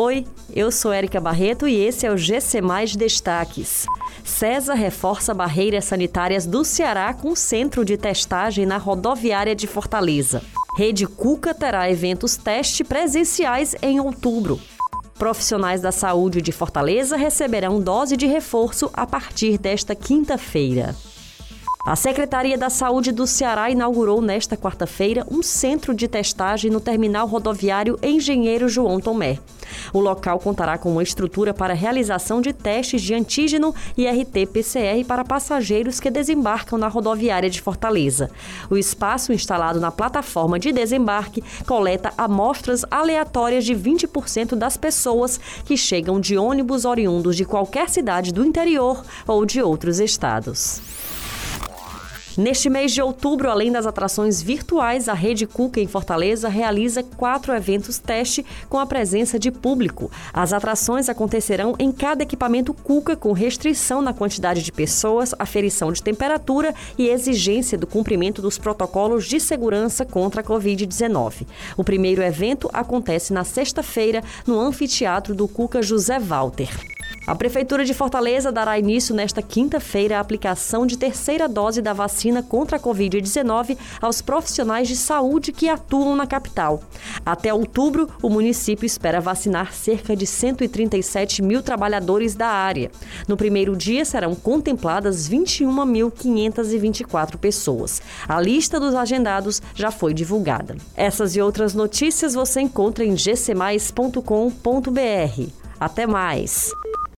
Oi, eu sou Érica Barreto e esse é o GC Mais Destaques. César reforça barreiras sanitárias do Ceará com centro de testagem na rodoviária de Fortaleza. Rede Cuca terá eventos teste presenciais em outubro. Profissionais da saúde de Fortaleza receberão dose de reforço a partir desta quinta-feira. A Secretaria da Saúde do Ceará inaugurou nesta quarta-feira um centro de testagem no terminal rodoviário Engenheiro João Tomé. O local contará com uma estrutura para realização de testes de antígeno e RT-PCR para passageiros que desembarcam na rodoviária de Fortaleza. O espaço instalado na plataforma de desembarque coleta amostras aleatórias de 20% das pessoas que chegam de ônibus oriundos de qualquer cidade do interior ou de outros estados. Neste mês de outubro, além das atrações virtuais, a Rede Cuca em Fortaleza realiza quatro eventos teste com a presença de público. As atrações acontecerão em cada equipamento Cuca com restrição na quantidade de pessoas, aferição de temperatura e exigência do cumprimento dos protocolos de segurança contra a Covid-19. O primeiro evento acontece na sexta-feira no anfiteatro do Cuca José Walter. A Prefeitura de Fortaleza dará início nesta quinta-feira à aplicação de terceira dose da vacina contra a Covid-19 aos profissionais de saúde que atuam na capital. Até outubro, o município espera vacinar cerca de 137 mil trabalhadores da área. No primeiro dia serão contempladas 21.524 pessoas. A lista dos agendados já foi divulgada. Essas e outras notícias você encontra em gcmais.com.br. Até mais!